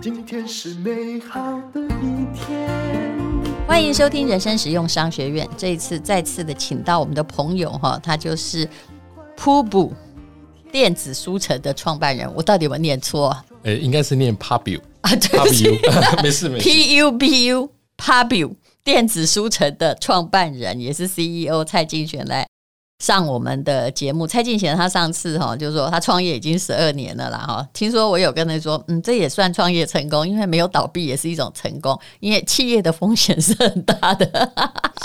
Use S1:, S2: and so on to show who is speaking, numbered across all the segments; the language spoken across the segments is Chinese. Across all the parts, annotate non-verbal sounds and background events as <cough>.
S1: 今天是美好的一天。
S2: 欢迎收听人生实用商学院。这一次再次的请到我们的朋友哈，他就是 Pubu 电子书城的创办人。我到底有没有念错？
S3: 诶，应该是念 Pubu
S2: 啊，对不起，<laughs>
S3: 没事没事。
S2: P U B U Pubu 电子书城的创办人也是 CEO 蔡劲玄来。上我们的节目，蔡劲玄他上次哈就说他创业已经十二年了啦哈，听说我有跟他说，嗯，这也算创业成功，因为没有倒闭也是一种成功，因为企业的风险是很大的，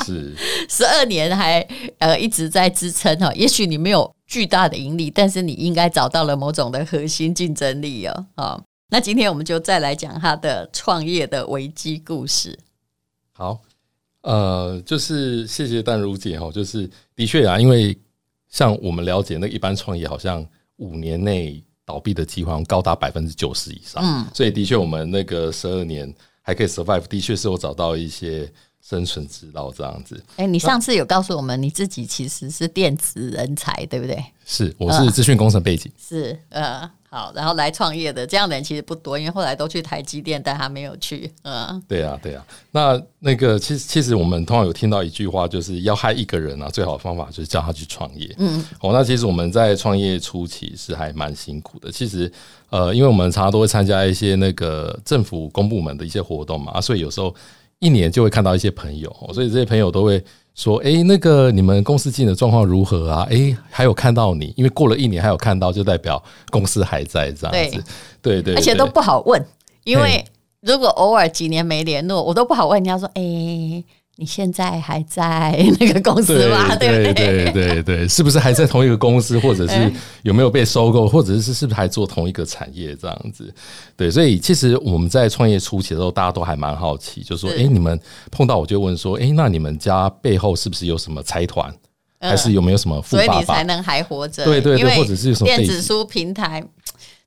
S3: 是。<laughs>
S2: 十二年还呃一直在支撑哈，也许你没有巨大的盈利，但是你应该找到了某种的核心竞争力哦，好，那今天我们就再来讲他的创业的危机故事，
S3: 好。呃，就是谢谢淡如姐哈，就是的确啊，因为像我们了解那一般创业，好像五年内倒闭的机会高达百分之九十以上，嗯，所以的确我们那个十二年还可以 survive，的确是我找到一些生存之道这样子。
S2: 哎，你上次有告诉我们你自己其实是电子人才，对不对？
S3: 是，我是资讯工程背景，
S2: 呃、是呃。好，然后来创业的这样的人其实不多，因为后来都去台积电，但他没有去。嗯，
S3: 对啊，对啊。那那个其实其实我们通常有听到一句话，就是要害一个人啊，最好的方法就是叫他去创业。嗯，哦，那其实我们在创业初期是还蛮辛苦的。其实呃，因为我们常常都会参加一些那个政府公部门的一些活动嘛，啊，所以有时候一年就会看到一些朋友，所以这些朋友都会。说哎，那个你们公司经营的状况如何啊？哎，还有看到你，因为过了一年还有看到，就代表公司还在这样子。对对，对，
S2: 而且都不好问，因为如果偶尔几年没联络，我都不好问人家说哎。你现在还在 <laughs> 那个公司吗？对
S3: 对对对对，是不是还在同一个公司，或者是有没有被收购，或者是是不是还做同一个产业这样子？对，所以其实我们在创业初期的时候，大家都还蛮好奇，就是说，哎，你们碰到我就问说，哎，那你们家背后是不是有什么财团，还是有没有什么富爸爸，所以你
S2: 才能还活着？
S3: 对对对，或者是有什么
S2: 电子书平台。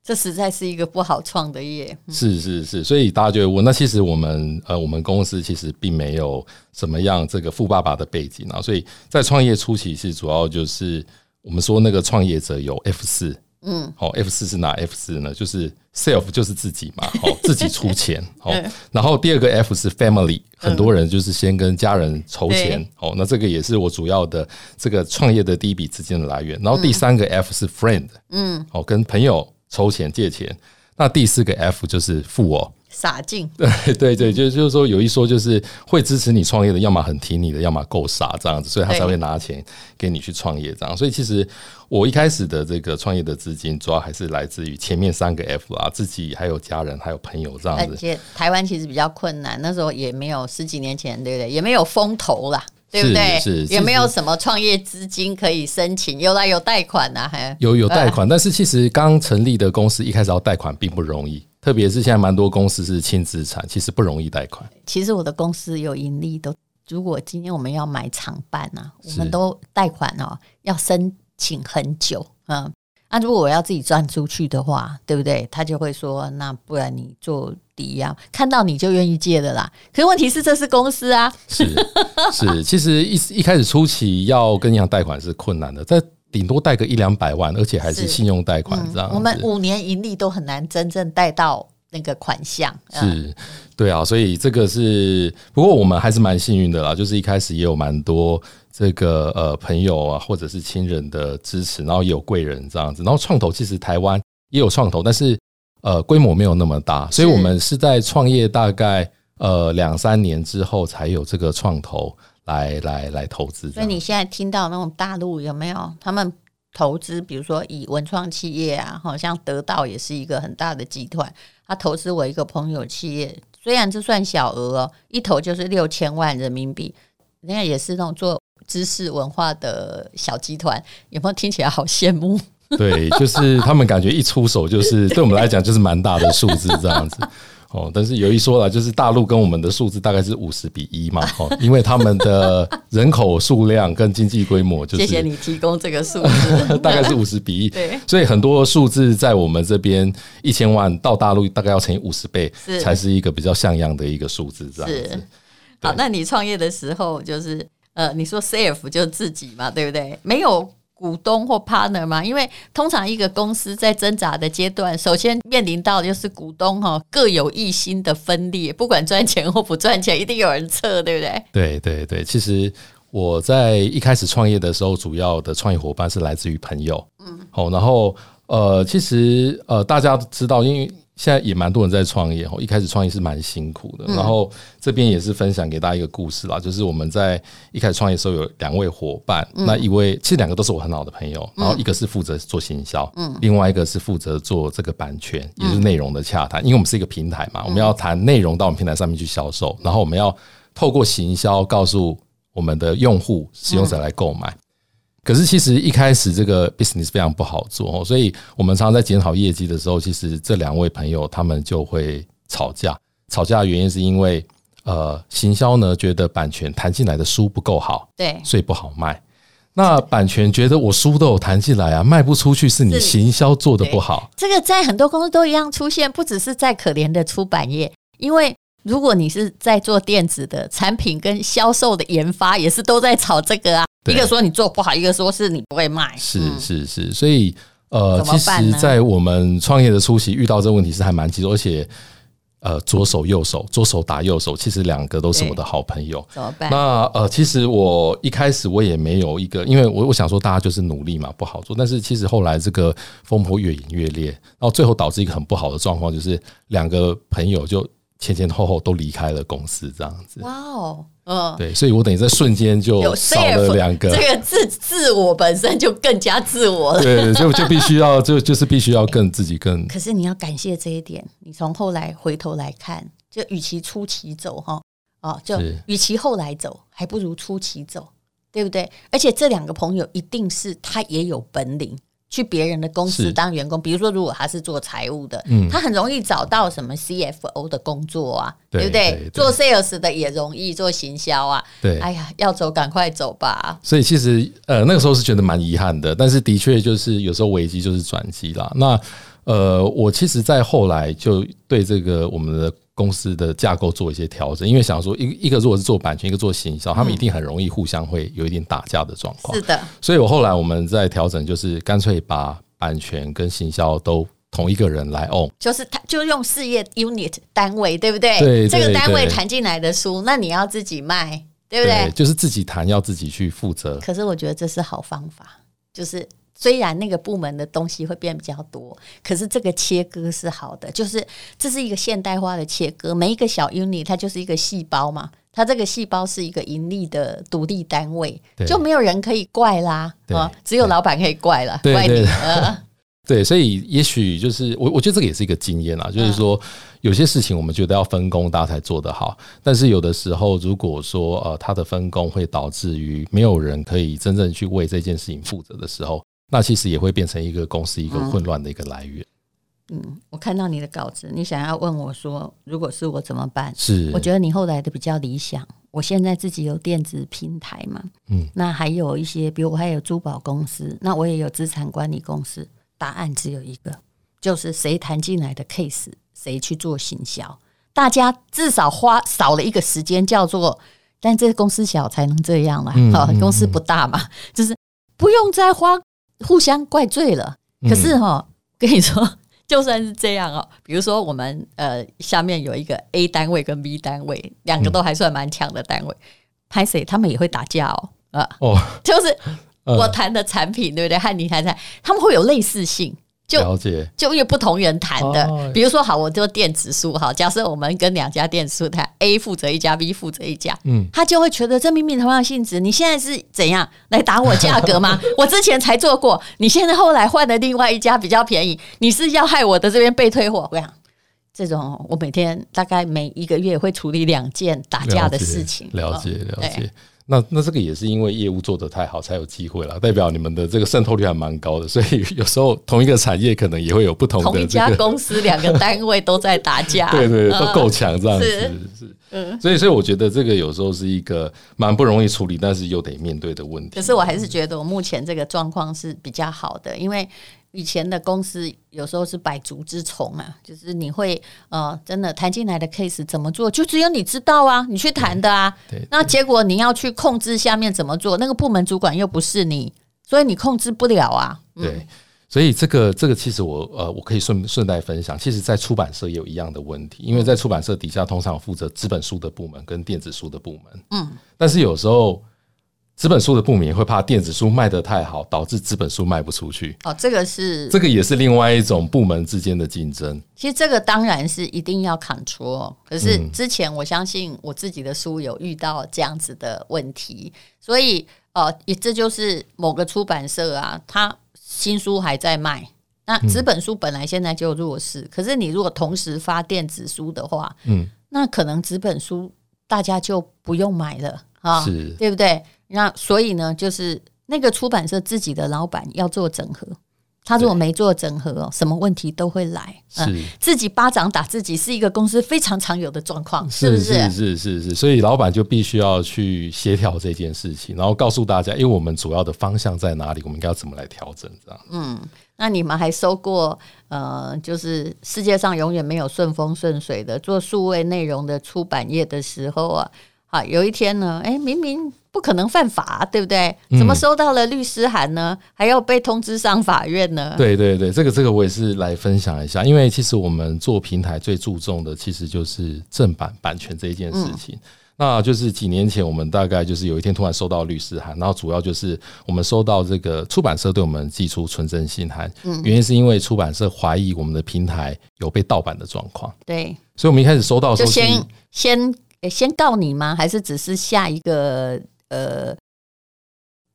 S2: 这实在是一个不好创的业，
S3: 是是是，所以大家就会问，那其实我们呃，我们公司其实并没有什么样这个富爸爸的背景啊，所以在创业初期是主要就是我们说那个创业者有 F 四，嗯，好，F 四是哪 F 四呢？就是 self 就是自己嘛，好，自己出钱，<laughs> 好，然后第二个 F 是 family，很多人就是先跟家人筹钱，好，那这个也是我主要的这个创业的第一笔资金的来源，然后第三个 F 是 friend，嗯，好，跟朋友。筹钱借钱，那第四个 F 就是富哦，
S2: 傻劲。<laughs>
S3: 对对对，就就是说有一说就是会支持你创业的，要么很挺你的，要么够傻这样子，所以他才会拿钱给你去创业这样。所以其实我一开始的这个创业的资金，主要还是来自于前面三个 F 啊，自己还有家人还有朋友这样子。
S2: 而且台湾其实比较困难，那时候也没有十几年前，对不对？也没有风投啦。对不对？有没有什么创业资金可以申请？有啦，有贷款呐，还
S3: 有有贷款。但是其实刚成立的公司一开始要贷款并不容易，特别是现在蛮多公司是轻资产，其实不容易贷款。
S2: 其实我的公司有盈利，都如果今天我们要买厂办啊，我们都贷款哦，要申请很久，嗯。那、啊、如果我要自己赚出去的话，对不对？他就会说，那不然你做抵押，看到你就愿意借的啦。可是问题是，这是公司啊，
S3: 是是，<laughs> 其实一一开始初期要跟银行贷款是困难的，再顶多贷个一两百万，而且还是信用贷款这样、嗯。
S2: 我们五年盈利都很难真正贷到那个款项。
S3: 是，对啊，所以这个是，不过我们还是蛮幸运的啦，就是一开始也有蛮多。这个呃朋友啊，或者是亲人的支持，然后也有贵人这样子，然后创投其实台湾也有创投，但是呃规模没有那么大，所以我们是在创业大概呃两三年之后才有这个创投来来来投资。
S2: 所以你现在听到那种大陆有没有他们投资？比如说以文创企业啊，好像得到也是一个很大的集团，他投资我一个朋友企业，虽然这算小额哦，一投就是六千万人民币，人家也是那种做。知识文化的小集团，有没有听起来好羡慕？<laughs>
S3: 对，就是他们感觉一出手，就是对我们来讲就是蛮大的数字这样子 <laughs> 哦。但是有一说了，就是大陆跟我们的数字大概是五十比一嘛，哦，<laughs> 因为他们的人口数量跟经济规模就是。
S2: 谢谢你提供这个数字，
S3: 大概是五十比一。对，所以很多数字在我们这边一千万到大陆大概要乘以五十倍，才是一个比较像样的一个数字这样子。
S2: 好，那你创业的时候就是。呃，你说 self 就是自己嘛，对不对？没有股东或 partner 嘛？因为通常一个公司在挣扎的阶段，首先面临到的就是股东哈各有一心的分裂，不管赚钱或不赚钱，一定有人撤，对不对？
S3: 对对对，其实我在一开始创业的时候，主要的创业伙伴是来自于朋友，嗯，好，然后呃，其实呃，大家都知道，因为。现在也蛮多人在创业哦，一开始创业是蛮辛苦的。然后这边也是分享给大家一个故事啦，就是我们在一开始创业的时候有两位伙伴，那一位其实两个都是我很好的朋友，然后一个是负责做行销，嗯，另外一个是负责做这个版权，也就是内容的洽谈。因为我们是一个平台嘛，我们要谈内容到我们平台上面去销售，然后我们要透过行销告诉我们的用户、使用者来购买。可是其实一开始这个 business 非常不好做，所以我们常常在检讨业绩的时候，其实这两位朋友他们就会吵架。吵架的原因是因为呃，行销呢觉得版权谈进来的书不够好，对，所以不好卖。那版权觉得我书都有谈进来啊，卖不出去是你行销做的不好。
S2: 这个在很多公司都一样出现，不只是在可怜的出版业，因为。如果你是在做电子的产品跟销售的研发，也是都在炒这个啊。一个说你做不好，一个说是你不会卖。
S3: 是是是，所以呃，其实，在我们创业的初期遇到这个问题是还蛮棘手，而且呃，左手右手，左手打右手，其实两个都是我的好朋友。
S2: 怎么办？
S3: 那呃，其实我一开始我也没有一个，因为我我想说大家就是努力嘛，不好做。但是其实后来这个风波越演越烈，然后最后导致一个很不好的状况，就是两个朋友就。前前后后都离开了公司，这样子。哇哦，嗯，对，所以我等于在瞬间就少了两个。
S2: 这个自自我本身就更加自我了。
S3: 对，就就必须要就就是必须要更自己更。
S2: 可是你要感谢这一点，你从后来回头来看，就与其初期走哈，哦，就与其后来走，还不如初期走，对不对？而且这两个朋友一定是他也有本领。去别人的公司当员工，比如说，如果他是做财务的，嗯，他很容易找到什么 CFO 的工作啊，对不对？做 sales 的也容易做行销啊，对。哎呀，要走赶快走吧。
S3: 所以其实呃那个时候是觉得蛮遗憾的，但是的确就是有时候危机就是转机啦。那呃，我其实，在后来就对这个我们的。公司的架构做一些调整，因为想说一一个如果是做版权，一个做行销，他们一定很容易互相会有一点打架的状况。
S2: 是的，
S3: 所以我后来我们在调整，就是干脆把版权跟行销都同一个人来 own，
S2: 就是他就用事业 unit 单位，对不对？对，这个单位谈进来的书，那你要自己卖，对不对？
S3: 对，就是自己谈，要自己去负责。
S2: 可是我觉得这是好方法，就是。虽然那个部门的东西会变比较多，可是这个切割是好的，就是这是一个现代化的切割。每一个小 unit 它就是一个细胞嘛，它这个细胞是一个盈利的独立单位，就没有人可以怪啦，啊，只有老板可以怪了，怪你。
S3: 对，所以也许就是我，我觉得这个也是一个经验啦，就是说有些事情我们觉得要分工，大家才做得好。但是有的时候，如果说呃，它的分工会导致于没有人可以真正去为这件事情负责的时候。那其实也会变成一个公司一个混乱的一个来源。
S2: 嗯，我看到你的稿子，你想要问我说，如果是我怎么办？是，我觉得你后来的比较理想。我现在自己有电子平台嘛，嗯，那还有一些，比如我还有珠宝公司，那我也有资产管理公司。答案只有一个，就是谁谈进来的 case，谁去做行销。大家至少花少了一个时间，叫做，但这个公司小才能这样嘛，好，公司不大嘛，就是不用再花。互相怪罪了，可是哈，<laughs> 跟你说，<laughs> 就算是这样哦，比如说我们呃下面有一个 A 单位跟 B 单位，两个都还算蛮强的单位，拍谁他们也会打架哦，啊，哦，就是 <laughs> 我谈的产品对不对？和你谈谈，他们会有类似性。就了解，就因为不同人谈的，哦、比如说好，我做电子书哈，假设我们跟两家电子书谈，A 负责一家，B 负责一家，嗯，他就会觉得这明明同样性质，你现在是怎样来打我价格吗？<laughs> 我之前才做过，你现在后来换了另外一家比较便宜，你是要害我的这边被退货？我讲这种，我每天大概每一个月会处理两件打架的事情，
S3: 了解了解。了那那这个也是因为业务做得太好才有机会了，代表你们的这个渗透率还蛮高的，所以有时候同一个产业可能也会有不同的、
S2: 一家公司两个单位都在打架，
S3: 对，对对，<laughs> 都够强这样子，是，是嗯，所以所以我觉得这个有时候是一个蛮不容易处理，但是又得面对的问题。
S2: 可是我还是觉得我目前这个状况是比较好的，因为。以前的公司有时候是百足之虫啊，就是你会呃，真的谈进来的 case 怎么做，就只有你知道啊，你去谈的啊。对，那结果你要去控制下面怎么做，那个部门主管又不是你，所以你控制不了啊。
S3: 嗯、对，所以这个这个其实我呃我可以顺顺带分享，其实，在出版社也有一样的问题，因为在出版社底下通常负责纸本书的部门跟电子书的部门，嗯，但是有时候。纸本书的部门会怕电子书卖得太好，导致纸本书卖不出去。
S2: 哦，这个是
S3: 这个也是另外一种部门之间的竞争。
S2: 其实这个当然是一定要 control，可是之前我相信我自己的书有遇到这样子的问题，所以呃，也这就是某个出版社啊，他新书还在卖，那纸本书本来现在就弱势，可是你如果同时发电子书的话，嗯，那可能纸本书大家就不用买了啊，是对不对？那所以呢，就是那个出版社自己的老板要做整合，他如果没做整合哦，什么问题都会来。是、嗯、自己巴掌打自己，是一个公司非常常有的状况，是不是？
S3: 是是是是，所以老板就必须要去协调这件事情，然后告诉大家，因为我们主要的方向在哪里，我们应该要怎么来调整，这样。
S2: 嗯，那你们还收过呃，就是世界上永远没有顺风顺水的做数位内容的出版业的时候啊，好，有一天呢，哎，明明。不可能犯法，对不对？怎么收到了律师函呢？还要被通知上法院呢？
S3: 对对对，这个这个我也是来分享一下，因为其实我们做平台最注重的其实就是正版版权这一件事情。嗯、那就是几年前我们大概就是有一天突然收到律师函，然后主要就是我们收到这个出版社对我们寄出纯真信函，嗯、原因是因为出版社怀疑我们的平台有被盗版的状况。
S2: 对，
S3: 所以我们一开始收到的时候
S2: 就先先先告你吗？还是只是下一个？呃，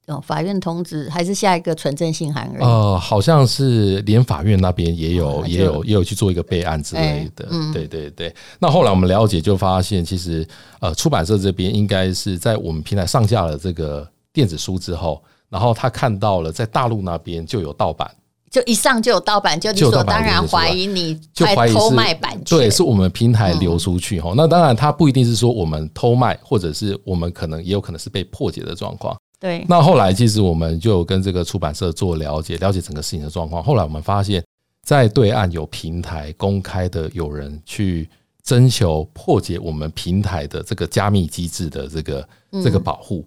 S2: 哦，法院通知还是下一个存证信函而已。
S3: 呃，好像是连法院那边也有，也有，也有去做一个备案之类的。嗯，对对对。那后来我们了解，就发现其实呃，出版社这边应该是在我们平台上架了这个电子书之后，然后他看到了在大陆那边就有盗版。
S2: 就一上就有盗版，就理所当然怀疑你在偷卖版权。
S3: 对，是我们平台流出去哈。嗯、那当然，它不一定是说我们偷卖，或者是我们可能也有可能是被破解的状况。
S2: 对。
S3: 那后来其实我们就跟这个出版社做了解，了解整个事情的状况。后来我们发现，在对岸有平台公开的有人去征求破解我们平台的这个加密机制的这个这个保护。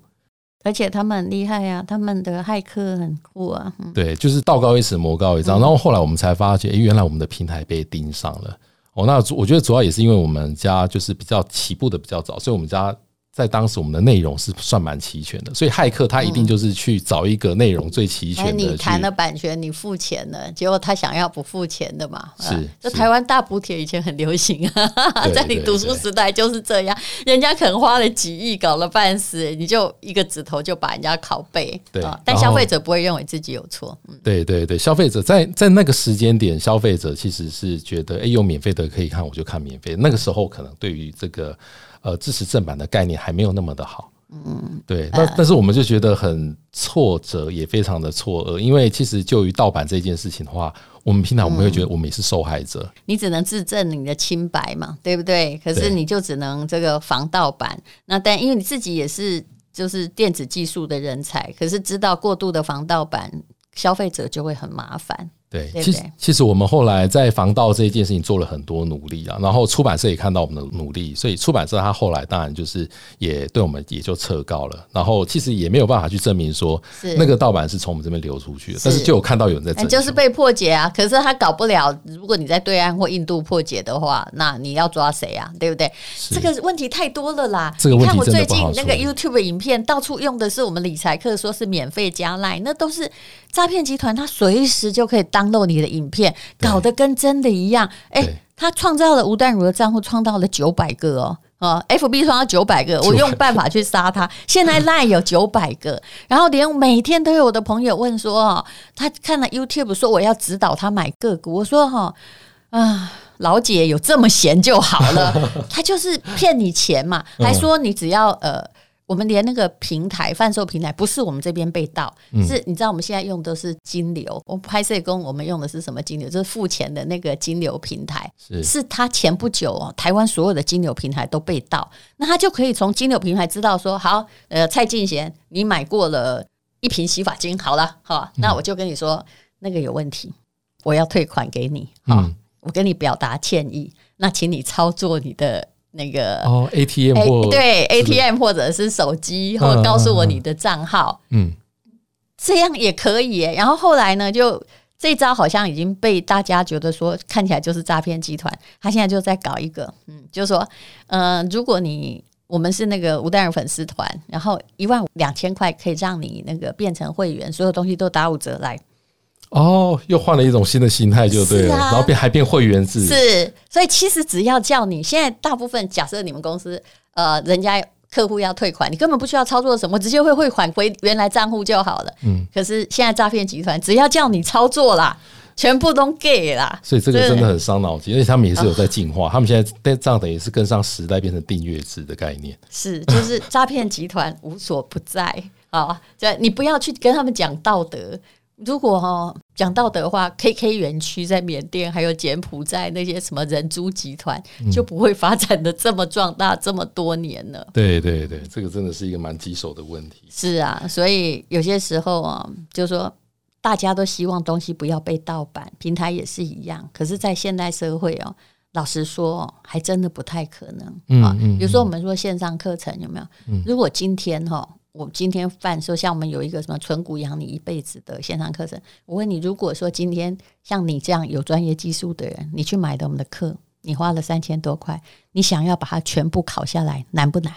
S2: 而且他们很厉害呀、啊，他们的骇客很酷啊。
S3: 对，就是道高一尺，魔高一丈。然后后来我们才发现，哎，原来我们的平台被盯上了。哦，那我觉得主要也是因为我们家就是比较起步的比较早，所以我们家。在当时，我们的内容是算蛮齐全的，所以骇客他一定就是去找一个内容最齐全的。
S2: 你谈了版权，你付钱了，结果他想要不付钱的嘛？是。这台湾大补贴以前很流行啊，<laughs> 在你读书时代就是这样，人家可能花了几亿搞了半死，你就一个指头就把人家拷贝。对。但消费者不会认为自己有错。
S3: 对对对，消费者在在那个时间点，消费者其实是觉得，哎，有免费的可以看，我就看免费。那个时候可能对于这个。呃，支持正版的概念还没有那么的好，嗯，对，那但是我们就觉得很挫折，也非常的错愕，因为其实就于盗版这件事情的话，我们平常我们会觉得我们也是受害者，嗯，
S2: 你只能自证你的清白嘛，对不对？可是你就只能这个防盗版，那但因为你自己也是就是电子技术的人才，可是知道过度的防盗版，消费者就会很麻烦。对，其实
S3: 其实我们后来在防盗这一件事情做了很多努力啊，然后出版社也看到我们的努力，所以出版社他后来当然就是也对我们也就撤告了，然后其实也没有办法去证明说那个盗版是从我们这边流出去的，但是就有看到有人在证，
S2: 就是被破解啊，可是他搞不了，如果你在对岸或印度破解的话，那你要抓谁啊？对不对？这个问题太多了啦，
S3: 这个问题
S2: 你看我最近那个 YouTube 影片到处用的是我们理财课，说是免费加 Line，那都是诈骗集团，他随时就可以 download 你的影片。搞得跟真的一样，哎、欸，他创造了吴淡如的账户，创造了九百个哦，哦，FB 创造九百个，我用办法去杀他。现在 <laughs> Line 有九百个，然后连每天都有我的朋友问说，哦，他看了 YouTube 说我要指导他买个股，我说哈啊，老姐有这么闲就好了，<laughs> 他就是骗你钱嘛，还说你只要呃。我们连那个平台贩售平台不是我们这边被盗，嗯、是你知道我们现在用的是金流。我拍摄工我们用的是什么金流？就是付钱的那个金流平台。是，是他前不久哦，台湾所有的金流平台都被盗，那他就可以从金流平台知道说，好，呃，蔡进贤，你买过了一瓶洗发精，好了，好，那我就跟你说那个有问题，我要退款给你，好，嗯、我跟你表达歉意，那请你操作你的。那个
S3: 哦，ATM 或
S2: 对 ATM 或者是手机，或告诉我你的账号。嗯，这样也可以耶。然后后来呢，就这招好像已经被大家觉得说看起来就是诈骗集团。他现在就在搞一个，嗯，就是说，嗯、呃，如果你我们是那个吴淡如粉丝团，然后一万两千块可以让你那个变成会员，所有东西都打五折来。
S3: 哦，又换了一种新的心态，就对了，啊、然后变还变会员制。
S2: 是，所以其实只要叫你现在大部分假设你们公司呃，人家。客户要退款，你根本不需要操作什么，直接会汇款回原来账户就好了。嗯，可是现在诈骗集团只要叫你操作啦，全部都给啦。<laughs>
S3: 所以这个真的很伤脑筋，而且他们也是有在进化。他们现在这样等于是跟上时代，变成订阅制的概念。
S2: 是，就是诈骗集团无所不在啊！就你不要去跟他们讲道德。如果哈讲道德的话，KK 园区在缅甸还有柬埔寨那些什么人猪集团就不会发展的这么壮大这么多年了。
S3: 对对对，这个真的是一个蛮棘手的问题。
S2: 是啊，所以有些时候啊，就是说大家都希望东西不要被盗版，平台也是一样。可是，在现代社会哦，老实说，还真的不太可能啊。比如说，我们说线上课程有没有？如果今天哈。我今天犯说，像我们有一个什么存股养你一辈子的线上课程。我问你，如果说今天像你这样有专业技术的人，你去买的我们的课，你花了三千多块，你想要把它全部考下来，难不难？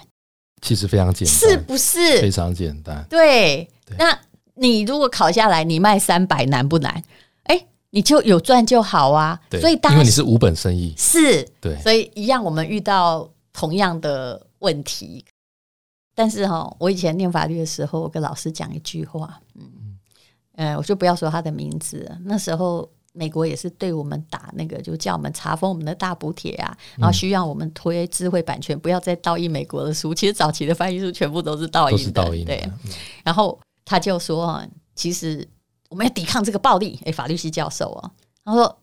S3: 其实非常简单，
S2: 是不是？
S3: 非常简单。
S2: 对，对那你如果考下来，你卖三百，难不难？哎，你就有赚就好啊。
S3: 对
S2: 所以当
S3: 因为你是无本生意，
S2: 是，
S3: 对，
S2: 所以一样，我们遇到同样的问题。但是哈，我以前念法律的时候，我跟老师讲一句话，嗯，呃，我就不要说他的名字。那时候美国也是对我们打那个，就叫我们查封我们的大补贴啊，然后需要我们推智慧版权，不要再盗印美国的书。其实早期的翻译书全部都是盗印的，印的对。然后他就说，其实我们要抵抗这个暴力。诶，法律系教授哦，他说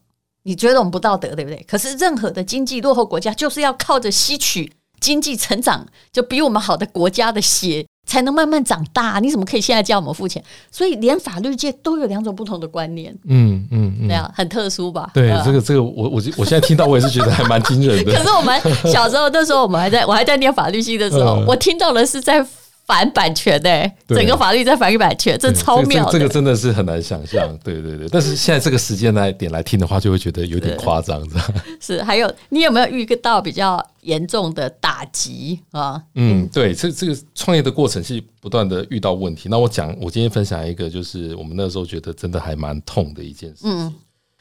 S2: 你觉得我们不道德，对不对？可是任何的经济落后国家，就是要靠着吸取。经济成长就比我们好的国家的血才能慢慢长大，你怎么可以现在叫我们付钱？所以连法律界都有两种不同的观念，嗯嗯嗯，对啊，很特殊吧？
S3: 对，这个这个我我我现在听到我也是觉得还蛮惊人的。<laughs>
S2: 可是我们小时候那时候我们还在我还在念法律系的时候，我听到的是在。反版权的、欸，整个法律在反版权，这超妙的。
S3: 这个真的是很难想象，对对对。但是现在这个时间来点来听的话，就会觉得有点夸张，这样。
S2: 是，还有你有没有遇到比较严重的打击啊？
S3: 嗯，对，这这个创业的过程是不断的遇到问题。那我讲，我今天分享一个，就是我们那时候觉得真的还蛮痛的一件事情。嗯。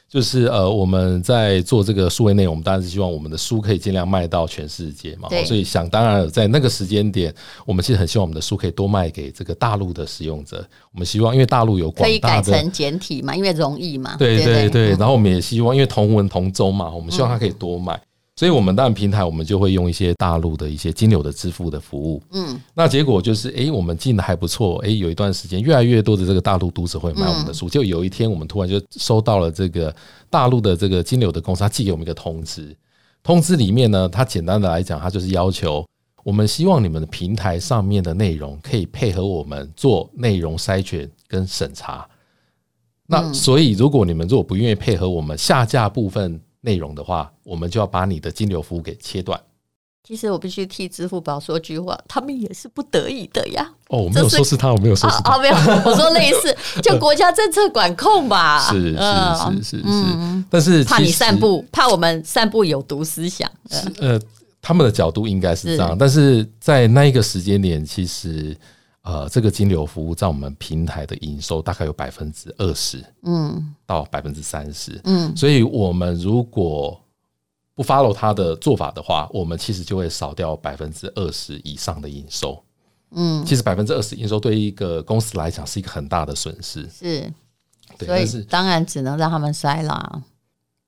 S3: 就是呃，我们在做这个数位内容，我们当然是希望我们的书可以尽量卖到全世界嘛。对所以想当然，在那个时间点，我们其实很希望我们的书可以多卖给这个大陆的使用者。我们希望，因为大陆有广大的可以
S2: 改成简体嘛，因为容易嘛。
S3: 对对对，然后我们也希望，因为同文同宗嘛，我们希望它可以多卖。嗯所以，我们当然平台，我们就会用一些大陆的一些金流的支付的服务。嗯，那结果就是，哎，我们进的还不错。哎，有一段时间，越来越多的这个大陆读者会买我们的书。就有一天，我们突然就收到了这个大陆的这个金流的公司，他寄给我们一个通知。通知里面呢，他简单的来讲，他就是要求我们希望你们的平台上面的内容可以配合我们做内容筛选跟审查。那所以，如果你们如果不愿意配合我们下架部分。内容的话，我们就要把你的金流服务给切断。
S2: 其实我必须替支付宝说句话，他们也是不得已的呀。
S3: 哦，我没有说是他，我没有说是他，
S2: 哦，没有，我说类似，<laughs> 就国家政策管控吧。
S3: 是是是是是，但是
S2: 怕你散布，怕我们散布有毒思想。
S3: 是呃，他们的角度应该是这样，但是在那一个时间点，其实。呃，这个金流服务在我们平台的营收大概有百分之二十，嗯，到百分之三十，嗯，所以我们如果不 follow 他的做法的话，我们其实就会少掉百分之二十以上的营收，嗯，其实百分之二十营收对于一个公司来讲是一个很大的损失，
S2: 是，对，所以是当然只能让他们筛啦。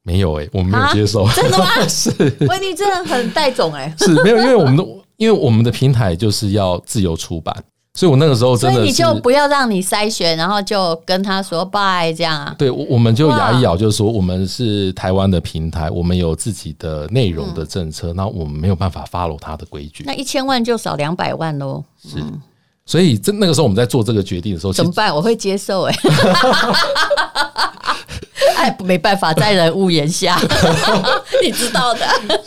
S3: 没有诶、欸，我们没有接受，
S2: 真的吗？<laughs> 是，喂，你真的很带种诶，
S3: 是没有，因为我们的因为我们的平台就是要自由出版。所以，我那个时候真的，
S2: 所以你就不要让你筛选，然后就跟他说拜这样啊？
S3: 对，我我们就牙一咬，就是说我们是台湾的平台，我们有自己的内容的政策，那我们没有办法 follow 他的规矩。
S2: 那一千万就少两百万喽。
S3: 是，所以这那个时候我们在做这个决定的时候，
S2: 怎么办？我会接受哎。<laughs> <laughs> 哎，没办法，在人屋檐下，<laughs> 你知道的。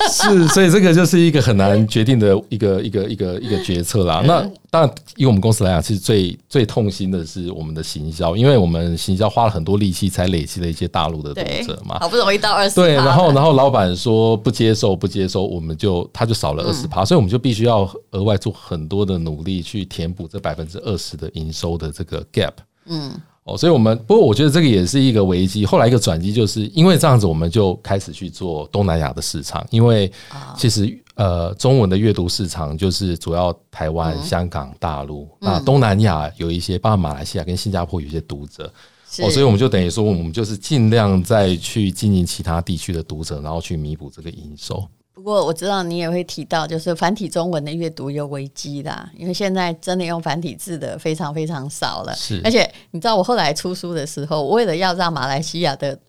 S3: 是，所以这个就是一个很难决定的一个一个一个一个决策啦。那当然，以我们公司来讲，其实最最痛心的是我们的行销，因为我们行销花了很多力气才累积了一些大陆的读者嘛，
S2: 好不容易到二十。
S3: 对，然后然后老板说不接受不接受，我们就他就少了二十趴，所以我们就必须要额外做很多的努力去填补这百分之二十的营收的这个 gap。嗯。哦，所以，我们不过我觉得这个也是一个危机。后来一个转机，就是因为这样子，我们就开始去做东南亚的市场。因为其实呃，中文的阅读市场就是主要台湾、香港、大陆。那东南亚有一些，包括马来西亚跟新加坡有一些读者。哦，所以我们就等于说，我们就是尽量再去经营其他地区的读者，然后去弥补这个营收。
S2: 不过我知道你也会提到，就是繁体中文的阅读有危机啦，因为现在真的用繁体字的非常非常少了。
S3: 是，
S2: 而且你知道，我后来出书的时候，为了要让马来西亚的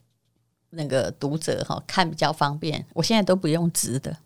S2: 那个读者哈看比较方便，我现在都不用直的。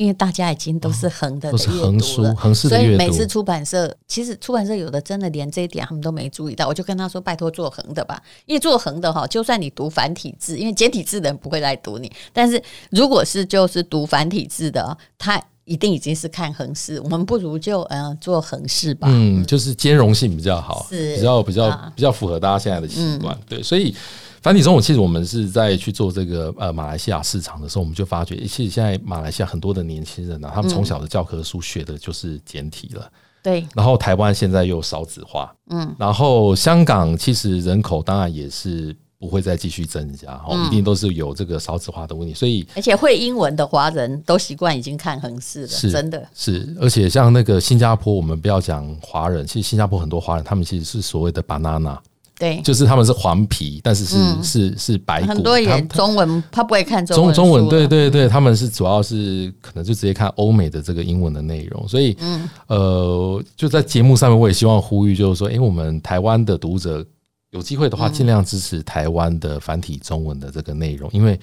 S2: 因为大家已经都是横的，
S3: 都是横书、横式的阅读，所以
S2: 每次出版社其实出版社有的真的连这一点他们都没注意到，我就跟他说：“拜托做横的吧，因为做横的哈，就算你读繁体字，因为简体字的人不会来读你，但是如果是就是读繁体字的，他一定已经是看横式，我们不如就嗯做横式吧。
S3: 嗯，就是兼容性比较好，是比较比较比较符合大家现在的习惯，对，所以。繁体中文，其实我们是在去做这个呃马来西亚市场的时候，我们就发觉，其实现在马来西亚很多的年轻人呢、啊，他们从小的教科书学的就是简体了。对。然后台湾现在又少子化，嗯。然后香港其实人口当然也是不会再继续增加，哦，一定都是有这个少子化的问题。所以，
S2: 而且会英文的华人都习惯已经看横式了，是真的
S3: 是。而且像那个新加坡，我们不要讲华人，其实新加坡很多华人，他们其实是所谓的 banana。
S2: 对，
S3: 就是他们是黄皮，但是是、嗯、是是白骨。
S2: 很多也中文，他不会看中
S3: 文。中中文，对对对，他们是主要是可能就直接看欧美的这个英文的内容。所以，嗯，呃，就在节目上面，我也希望呼吁，就是说，哎、欸，我们台湾的读者有机会的话，尽量支持台湾的繁体中文的这个内容，因为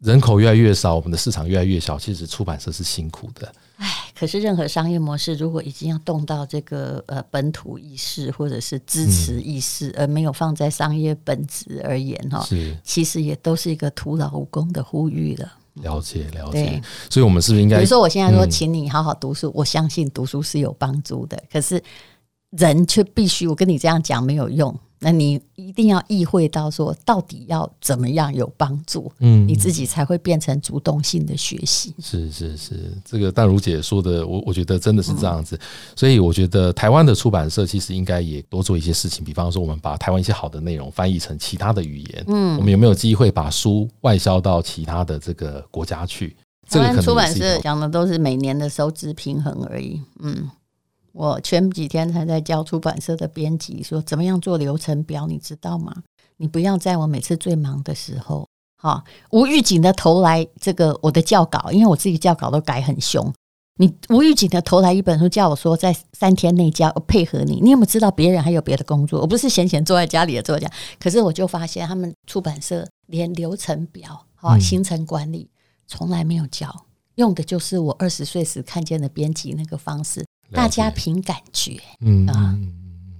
S3: 人口越来越少，我们的市场越来越小，其实出版社是辛苦的。
S2: 唉，可是任何商业模式，如果已经要动到这个呃本土意识或者是支持意识，而没有放在商业本质而言哈，是其实也都是一个徒劳无功的呼吁了。
S3: 了解了解，所以我们是不是应该？
S2: 比如说，我现在说，请你好好读书，我相信读书是有帮助的。可是人却必须，我跟你这样讲没有用。那你一定要意会到说，到底要怎么样有帮助，嗯，你自己才会变成主动性的学习。
S3: 是是是，这个淡如姐说的，我我觉得真的是这样子。所以我觉得台湾的出版社其实应该也多做一些事情，比方说我们把台湾一些好的内容翻译成其他的语言，嗯，我们有没有机会把书外销到其他的这个国家去？
S2: 台湾出版社讲的都是每年的收支平衡而已，嗯。我前几天才在教出版社的编辑说，怎么样做流程表，你知道吗？你不要在我每次最忙的时候，哈，无预警的投来这个我的教稿，因为我自己教稿都改很凶。你无预警的投来一本书，叫我说在三天内交，配合你。你有没有知道别人还有别的工作？我不是闲闲坐在家里的作家，可是我就发现他们出版社连流程表、哈行程管理从来没有教，用的就是我二十岁时看见的编辑那个方式。大家凭感觉，嗯啊，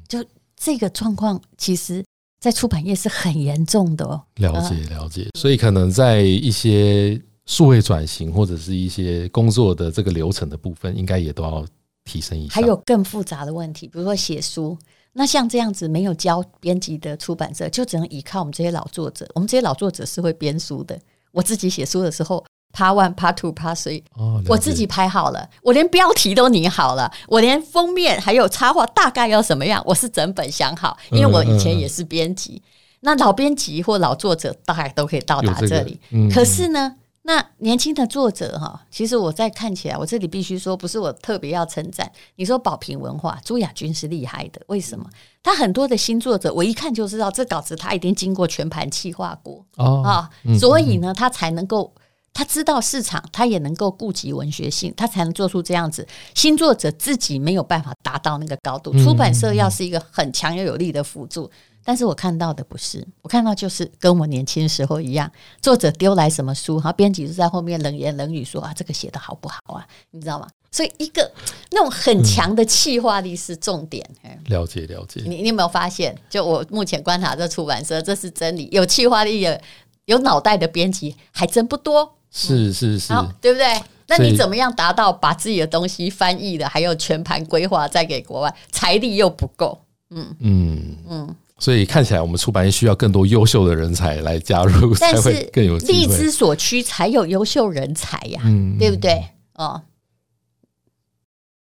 S2: 就这个状况，其实，在出版业是很严重的哦。
S3: 了解了解，所以可能在一些数位转型或者是一些工作的这个流程的部分，应该也都要提升一下。
S2: 还有更复杂的问题，比如说写书，那像这样子没有教编辑的出版社，就只能依靠我们这些老作者。我们这些老作者是会编书的，我自己写书的时候。Part one, Part two, Part three，我自己拍好了，我连标题都拟好了，我连封面还有插画大概要什么样，我是整本想好，因为我以前也是编辑。那老编辑或老作者大概都可以到达这里，可是呢，那年轻的作者哈，其实我在看起来，我这里必须说，不是我特别要称赞。你说宝瓶文化朱亚军是厉害的，为什么？他很多的新作者，我一看就知道这稿子他已经经过全盘企划过啊，所以呢，他才能够。他知道市场，他也能够顾及文学性，他才能做出这样子。新作者自己没有办法达到那个高度，出版社要是一个很强又有力的辅助。但是我看到的不是，我看到就是跟我年轻时候一样，作者丢来什么书，然后编辑就在后面冷言冷语说啊，这个写得好不好啊？你知道吗？所以一个那种很强的气化力是重点。
S3: 了解了解，
S2: 你你有没有发现？就我目前观察这出版社，这是真理。有气化力的、有脑袋的编辑还真不多。
S3: 是是是，
S2: 对不对？那你怎么样达到把自己的东西翻译的，还有全盘规划再给国外，财力又不够？嗯。嗯。
S3: 嗯，所以看起来我们出版业需要更多优秀的人才来加入，才会更有
S2: 力之 <laughs> 所趋，才有优秀人才呀，嗯，对不对？哦。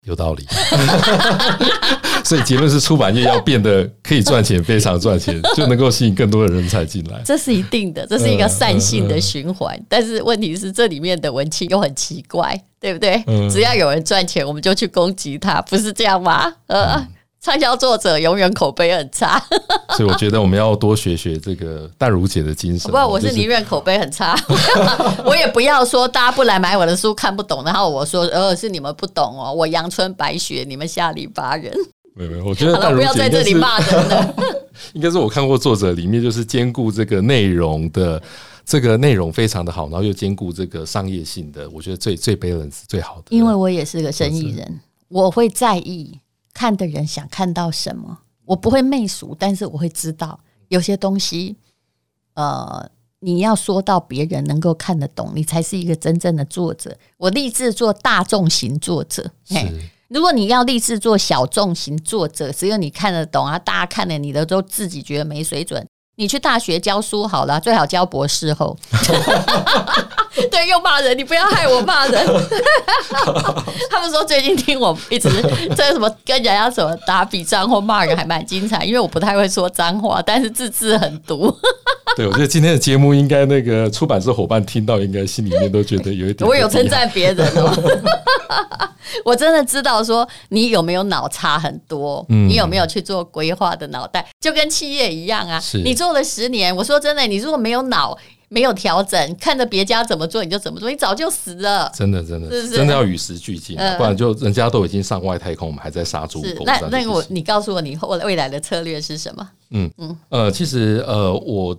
S3: 有道理，<laughs> 所以结论是出版业要变得可以赚钱，非常赚钱，就能够吸引更多的人才进来。<laughs>
S2: 这是一定的，这是一个善性的循环。但是问题是，这里面的文青又很奇怪，对不对？只要有人赚钱，我们就去攻击他，不是这样吗？呃。畅销作者永远口碑很差，<laughs>
S3: 所以我觉得我们要多学学这个淡如姐的精神。
S2: 不，我是宁愿口碑很差，<laughs> 我也不要说大家不来买我的书看不懂，然后我说呃是你们不懂哦，我阳春白雪，你们下里巴人。
S3: 没有没有，我觉得淡如姐
S2: 不要在这里骂人了。<laughs>
S3: 应该是我看过作者里面就是兼顾这个内容的，这个内容非常的好，然后又兼顾这个商业性的，我觉得最最 balance 最好的。
S2: 因为我也是个生意人，我会在意。看的人想看到什么？我不会媚俗，但是我会知道有些东西，呃，你要说到别人能够看得懂，你才是一个真正的作者。我立志做大众型作者。嘿，如果你要立志做小众型作者，只有你看得懂啊，大家看了你的都自己觉得没水准。你去大学教书好了，最好教博士后。<laughs> <laughs> 对，又骂人，你不要害我骂人。<laughs> 他们说最近听我一直 <laughs> 在什么跟人家什么打比仗或骂人还蛮精彩，因为我不太会说脏话，但是字字很毒。
S3: 对，我觉得今天的节目应该那个出版社伙伴听到，应该心里面都觉得有一点。
S2: 我有称赞别人哦，我真的知道说你有没有脑差很多，你有没有去做规划的脑袋，就跟企业一样啊。你做了十年，我说真的，你如果没有脑。没有调整，看着别家怎么做你就怎么做，你早就死了。
S3: 真的，真的，是是真的要与时俱进，嗯、不然就人家都已经上外太空，我们还在杀猪狗。那
S2: 那个我，你告诉我，你后未来的策略是什么？
S3: 嗯嗯呃，其实呃，我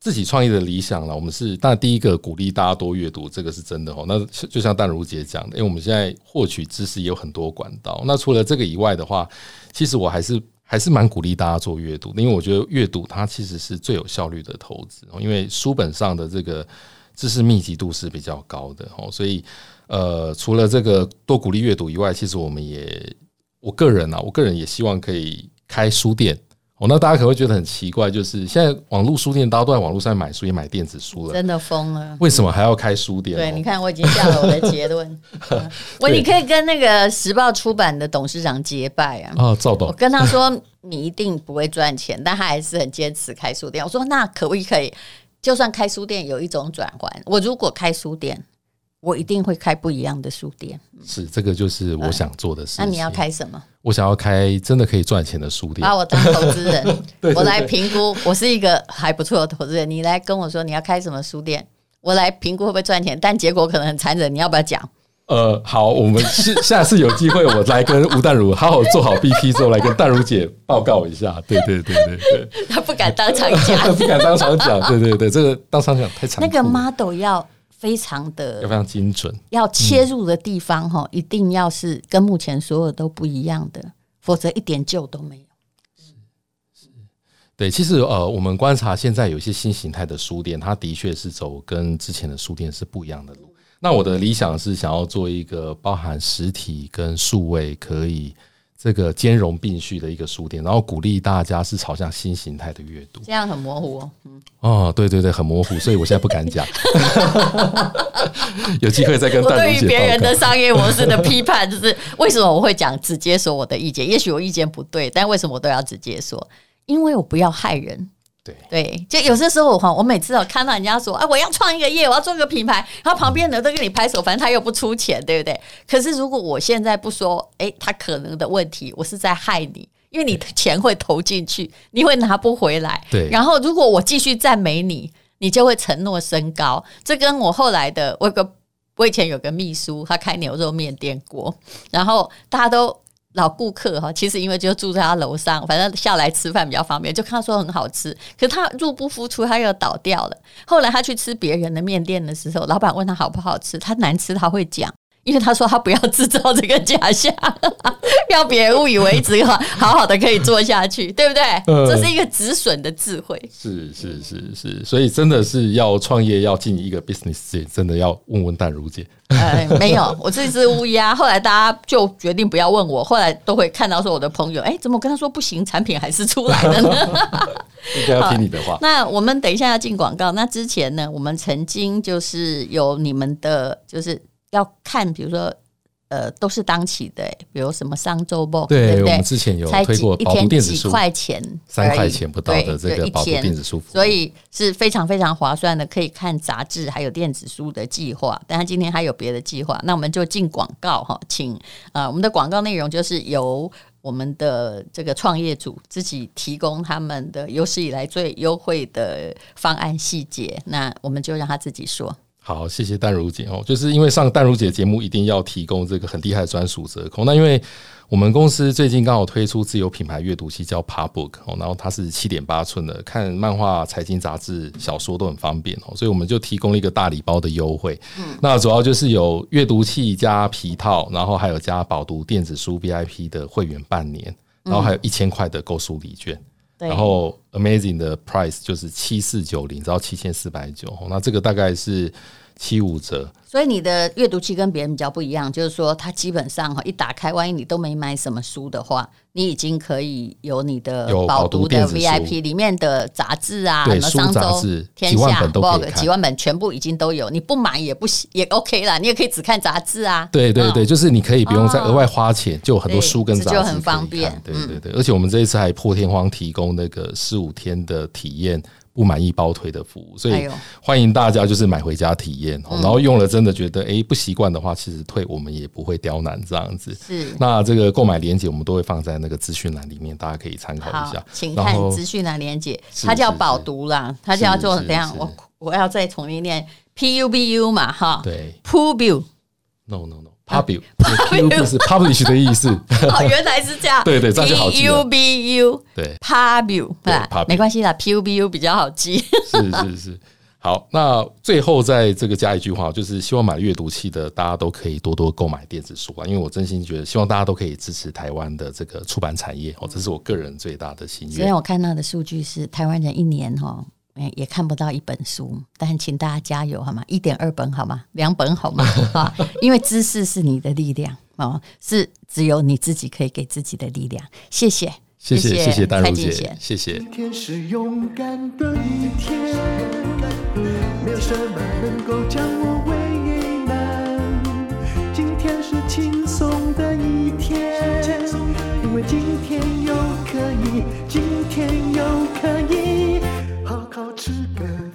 S3: 自己创业的理想呢，我们是，当然第一个鼓励大家多阅读，这个是真的哦。那就像淡如姐讲的，因为我们现在获取知识也有很多管道。那除了这个以外的话，其实我还是。还是蛮鼓励大家做阅读，因为我觉得阅读它其实是最有效率的投资，因为书本上的这个知识密集度是比较高的哦，所以呃，除了这个多鼓励阅读以外，其实我们也，我个人啊，我个人也希望可以开书店。哦，那大家可能会觉得很奇怪，就是现在网络书店大家都在网络上买书，也买电子书了，
S2: 真的疯了。
S3: 为什么还要开书店？
S2: 对，你看我已经下了我的结论。<laughs> 我你可以跟那个时报出版的董事长结拜啊。
S3: 啊，赵董，
S2: 我跟他说你一定不会赚钱，但他还是很坚持开书店。我说那可不可以？就算开书店有一种转换，我如果开书店。我一定会开不一样的书店，
S3: 是这个就是我想做的事情。
S2: 那你要开什么？
S3: 我想要开真的可以赚钱的书店，
S2: 把我当投资人，<laughs> 对对对，我来评估。我是一个还不错的投资人，你来跟我说你要开什么书店，我来评估会不会赚钱，但结果可能很残忍。你要不要讲？
S3: 呃，好，我们下下次有机会，我来跟吴淡如好好做好 BP 之后，来跟淡如姐报告一下。对对对对对，<laughs>
S2: 他不敢当场讲，<laughs>
S3: 不敢当场讲。对对对，这个当场讲太残。
S2: 那个 model 要。非常的
S3: 要非常精准，
S2: 要切入的地方哈，一定要是跟目前所有都不一样的，否则一点救都没有。是
S3: 是，对，其实呃，我们观察现在有一些新形态的书店，它的确是走跟之前的书店是不一样的路。那我的理想是想要做一个包含实体跟数位可以。这个兼容并蓄的一个书店，然后鼓励大家是朝向新形态的阅读。
S2: 这样很模糊哦。嗯。
S3: 哦，对对对，很模糊，所以我现在不敢讲。<laughs> 有机会再跟淡如姐报告。我对于别
S2: 人的商业模式的批判，就是为什么我会讲直接说我的意见？也许我意见不对，但为什么我都要直接说？因为我不要害人。
S3: 对
S2: 对，就有些时候哈，我每次哦看到人家说，哎，我要创一个业，我要做一个品牌，然后旁边人都跟你拍手，反正他又不出钱，对不对？可是如果我现在不说，哎，他可能的问题，我是在害你，因为你的钱会投进去，你会拿不回来。
S3: 对。
S2: 然后如果我继续赞美你，你就会承诺升高。这跟我后来的，我有个我以前有个秘书，他开牛肉面店过，然后大家都。老顾客哈，其实因为就住在他楼上，反正下来吃饭比较方便，就看他说很好吃。可他入不敷出，他又倒掉了。后来他去吃别人的面店的时候，老板问他好不好吃，他难吃他会讲，因为他说他不要制造这个假象，<laughs> 要别人误以为直好好好的可以做下去，对不对？嗯、这是一个止损的智慧。
S3: 是是是是，所以真的是要创业要进一个 business 真的要问问淡如姐。
S2: 呃，<laughs> 没有，我这只乌鸦，后来大家就决定不要问我，后来都会看到说我的朋友，哎，怎么我跟他说不行，产品还是出来了呢？<laughs>
S3: 应该要听你的话。
S2: 那我们等一下要进广告，那之前呢，我们曾经就是有你们的，就是。要看，比如说，呃，都是当期的，比如什么商周 book，
S3: 对，
S2: 对不对？
S3: 我们之前有推过饱读电子书，
S2: 几块钱，
S3: 三块钱不到的这个电子书，
S2: 所以是非常非常划算的，可以看杂志还有电子书的计划。但他今天还有别的计划，那我们就进广告哈，请啊、呃，我们的广告内容就是由我们的这个创业组自己提供他们的有史以来最优惠的方案细节，那我们就让他自己说。
S3: 好，谢谢淡如姐哦。就是因为上淡如姐节目，一定要提供这个很厉害的专属折扣。那因为我们公司最近刚好推出自有品牌阅读器，叫 Pub Book 哦，然后它是七点八寸的，看漫画、财经杂志、小说都很方便哦，所以我们就提供了一个大礼包的优惠。嗯，那主要就是有阅读器加皮套，然后还有加宝读电子书 VIP 的会员半年，然后还有一千块的购书礼券。然后 Amazing 的 price 就是七四九零，到七千四百九，那这个大概是七五折。
S2: 所以你的阅读器跟别人比较不一样，就是说它基本上哈一打开，万一你都没买什么书的话，你已经可以有你的饱读的 VIP 里面的杂志啊，什么商周、天下、Vogue 几万本全部已经都有。你不买也不行，也 OK 啦，你也可以只看杂志啊。
S3: 对对对，就是你可以不用再额外花钱，就有很多书跟杂志
S2: 就很方便。
S3: 对对对，而且我们这一次还破天荒提供那个十五天的体验。不满意包退的服务，所以欢迎大家就是买回家体验，然后用了真的觉得哎不习惯的话，其实退我们也不会刁难这样子。是，那这个购买链接我们都会放在那个资讯栏里面，大家可以参考一下。
S2: 请看资讯栏链接，它叫饱读啦，它叫做怎样？我我要再重新念 P U B U 嘛，哈，
S3: 对
S2: ，PUBU，No
S3: No No。Pub，Pub 是 publish 的意思。<laughs>
S2: 哦，原来是这样。<laughs>
S3: 对对，这样就好记。
S2: P U B U，
S3: 对
S2: ，Pub，对，没关系啦，P U B U 比较好记。
S3: 是是是，<laughs> 好，那最后在这个加一句话，就是希望买阅读器的大家都可以多多购买电子书啊，因为我真心觉得，希望大家都可以支持台湾的这个出版产业哦，这是我个人最大的心愿。
S2: 虽然我看到的数据是台湾人一年哈。也看不到一本书，但请大家加油好吗？一点二本好吗？两本好吗？<laughs> 啊，因为知识是你的力量哦，是只有你自己可以给自己的力量。谢谢，
S3: 谢谢，谢谢淡如姐，谢谢。
S1: 今天是勇敢的一天，没有什么能够将我为难。今天是轻松的一天，因为今天